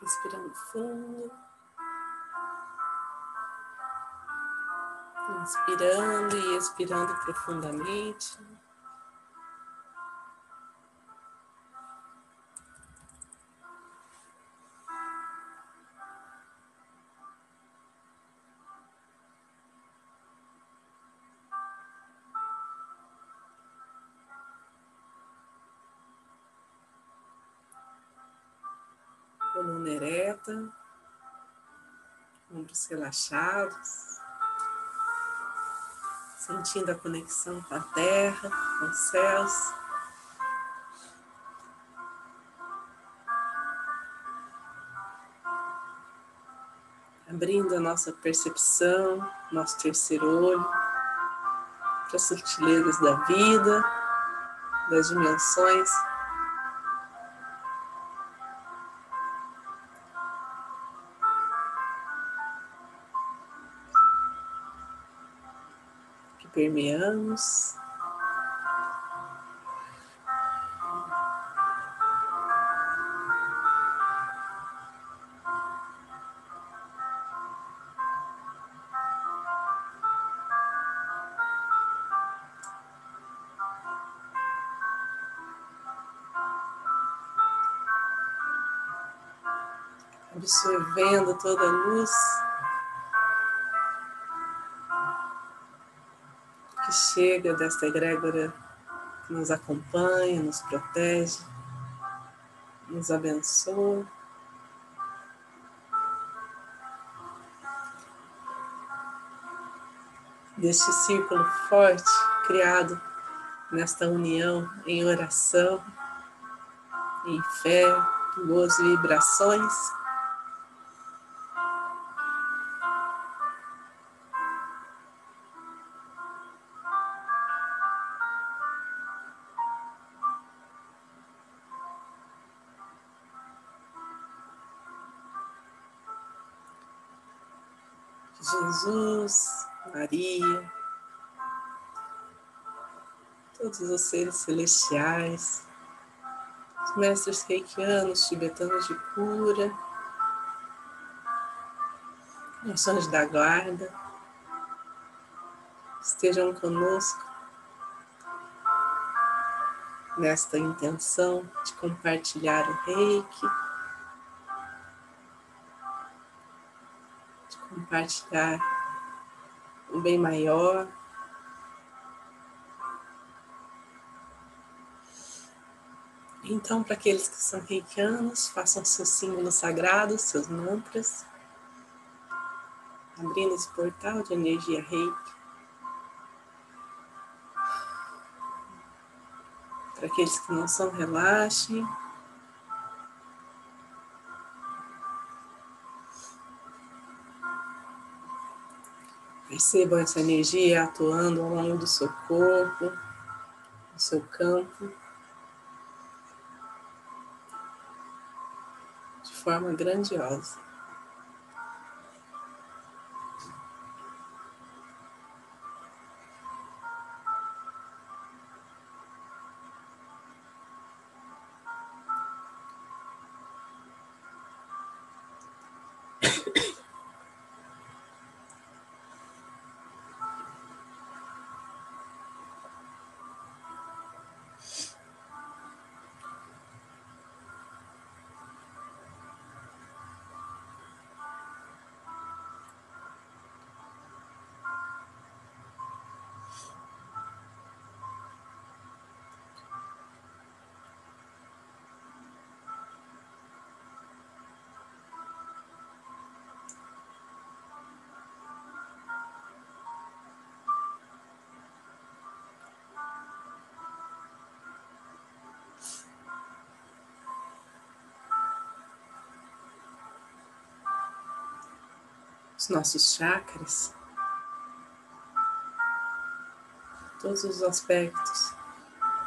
Respirando fundo. Inspirando e expirando profundamente. Relaxados, sentindo a conexão com a terra, com os céus. Abrindo a nossa percepção, nosso terceiro olho, para as sutilezas da vida, das dimensões permeamos. absorvendo toda a luz chega desta egrégora que nos acompanha, nos protege, nos abençoa. Deste círculo forte criado nesta união em oração, em fé, boas vibrações. Jesus, Maria, todos os seres celestiais, os mestres reikianos, tibetanos de cura, os da guarda, estejam conosco nesta intenção de compartilhar o reiki compartilhar o bem maior. Então, para aqueles que são reikianos, façam seus símbolos sagrados, seus mantras, abrindo esse portal de energia reiki. Para aqueles que não são, relaxem. Percebam essa energia atuando ao longo do seu corpo, do seu campo, de forma grandiosa. Os nossos chakras, todos os aspectos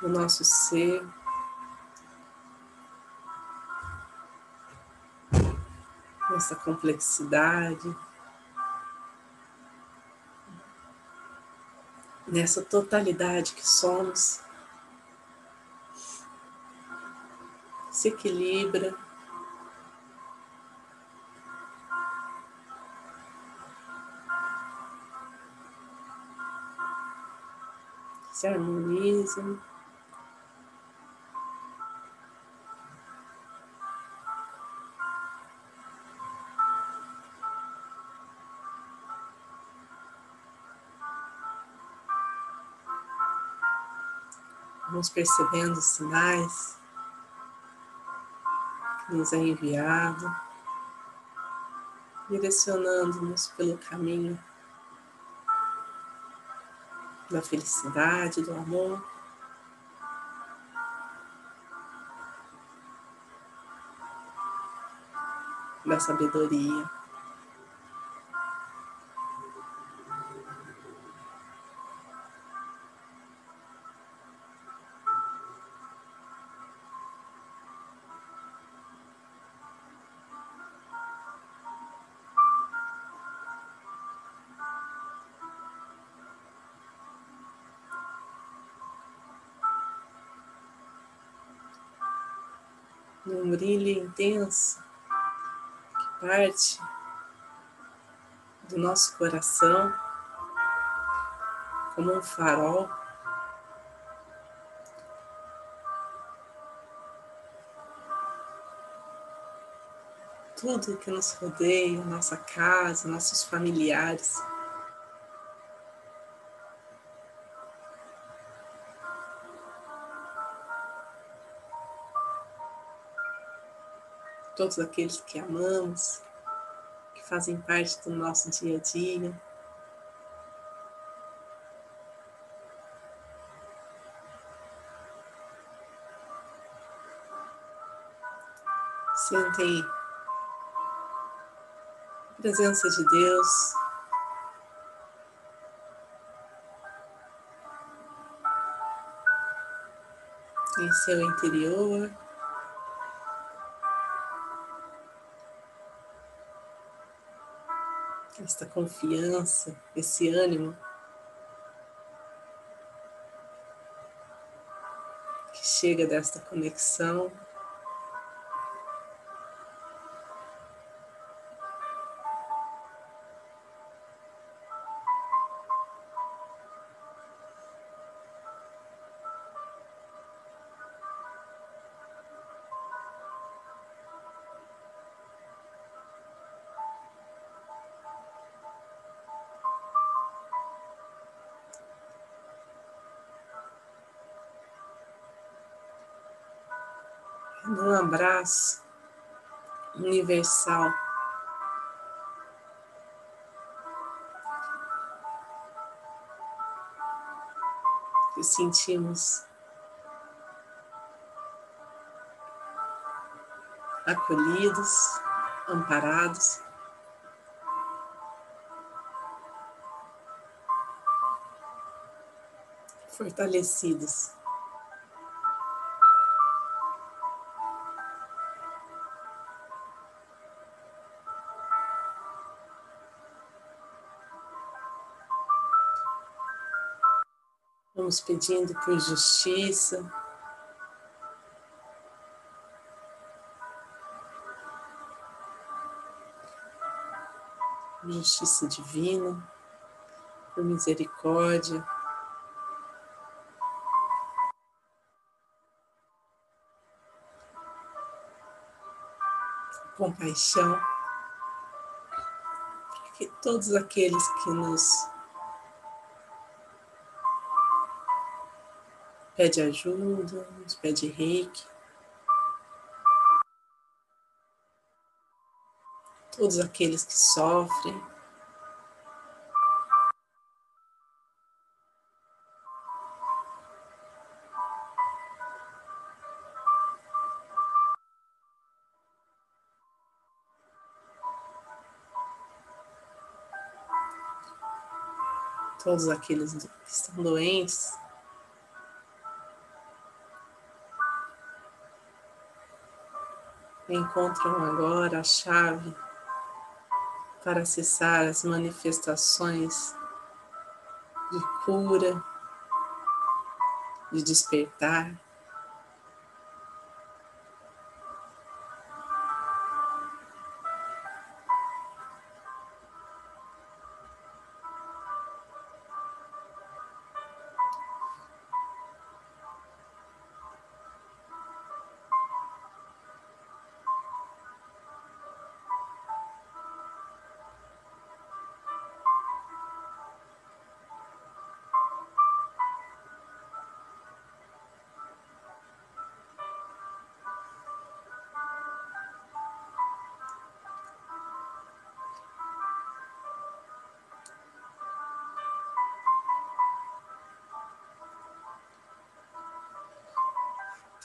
do nosso ser. Nossa complexidade, nessa totalidade que somos, se equilibra se harmonizam. Vamos percebendo os sinais que nos é enviado, direcionando-nos pelo caminho da felicidade, do amor. Da sabedoria. Num brilho intenso que parte do nosso coração como um farol. Tudo que nos rodeia, nossa casa, nossos familiares, todos aqueles que amamos, que fazem parte do nosso dia a dia. Sentem a presença de Deus. Em seu interior. Esta confiança, esse ânimo que chega desta conexão. Num abraço universal. Que sentimos acolhidos, amparados. Fortalecidos. Vamos pedindo por justiça. Justiça divina, por misericórdia. Compaixão, para que todos aqueles que nos pede ajuda, nos pede reiki. Todos aqueles que sofrem. Todos aqueles que estão doentes. Encontram agora a chave para acessar as manifestações de cura, de despertar.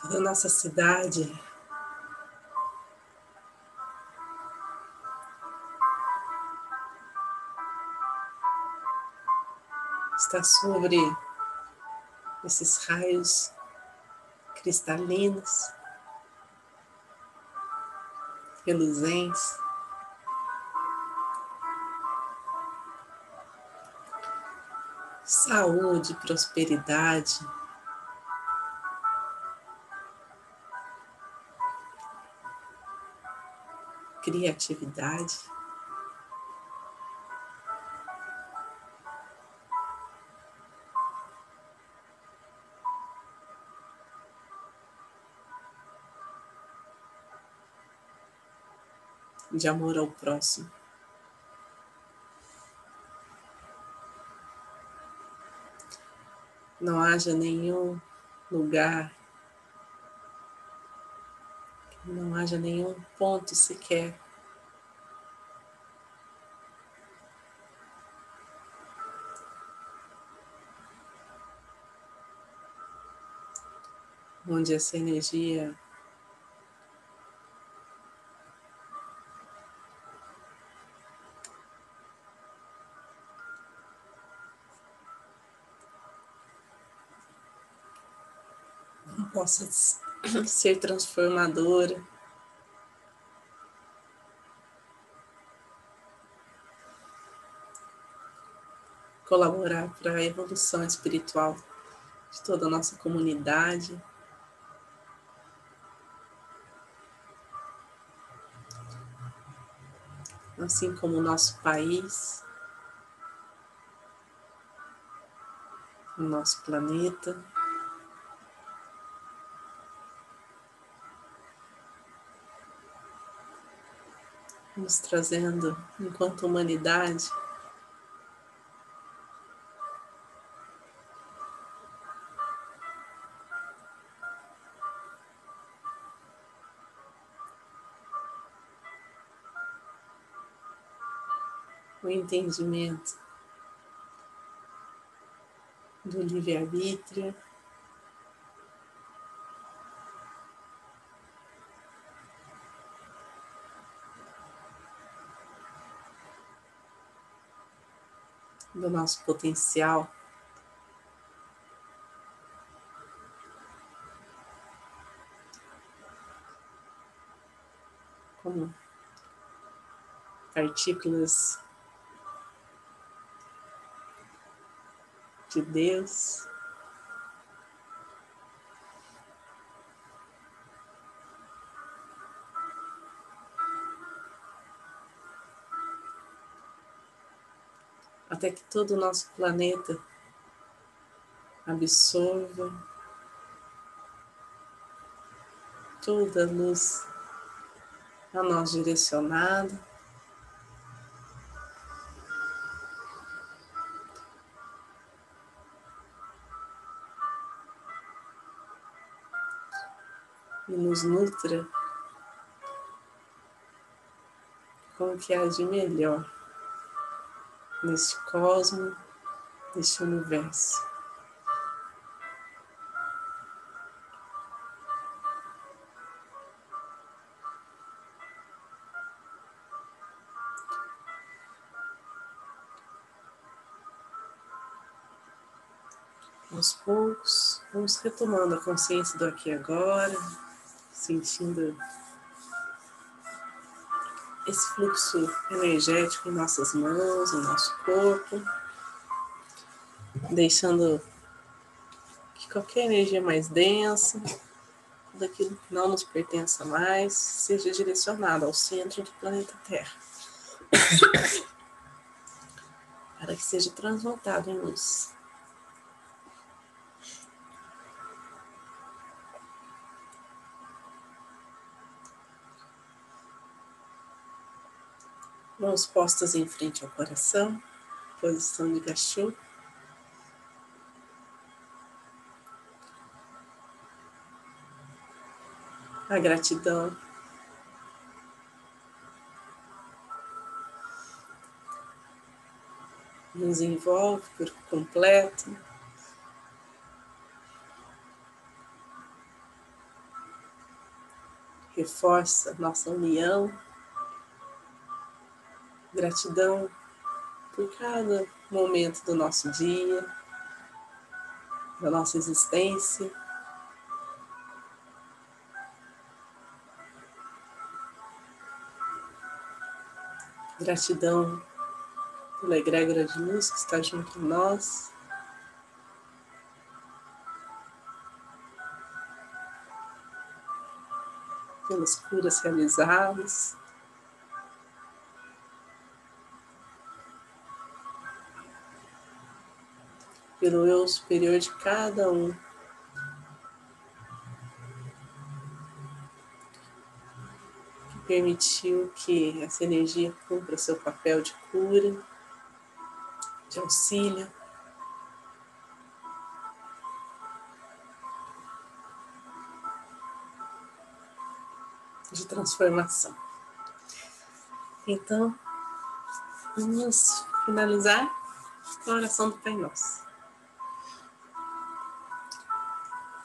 Toda a nossa cidade está sobre esses raios cristalinos, reluzentes. Saúde, prosperidade, criatividade. De amor ao próximo. Não haja nenhum lugar não haja nenhum ponto sequer onde essa energia possa ser transformadora. Colaborar para a evolução espiritual de toda a nossa comunidade. Assim como o nosso país, o nosso planeta. nos trazendo enquanto humanidade o entendimento do livre-arbítrio. do nosso potencial. Como partículas de Deus. até que todo o nosso planeta absorva toda a luz a nós direcionada. E nos nutra com o que há de melhor neste cosmo, neste universo. Aos poucos, vamos retomando a consciência do aqui e agora, sentindo esse fluxo energético em nossas mãos, em nosso corpo, deixando que qualquer energia mais densa, daquilo que não nos pertença mais, seja direcionada ao centro do planeta Terra. para que seja transmutado em luz. Mãos postas em frente ao coração, posição de gachô. A gratidão nos envolve por completo. reforça nossa união. Gratidão por cada momento do nosso dia, da nossa existência. Gratidão pela egrégora de luz que está junto a nós. Pelas curas realizadas. Pelo eu superior de cada um. permitiu que essa energia cumpra seu papel de cura, de auxílio. De transformação. Então, vamos finalizar com a oração do Pai Nosso.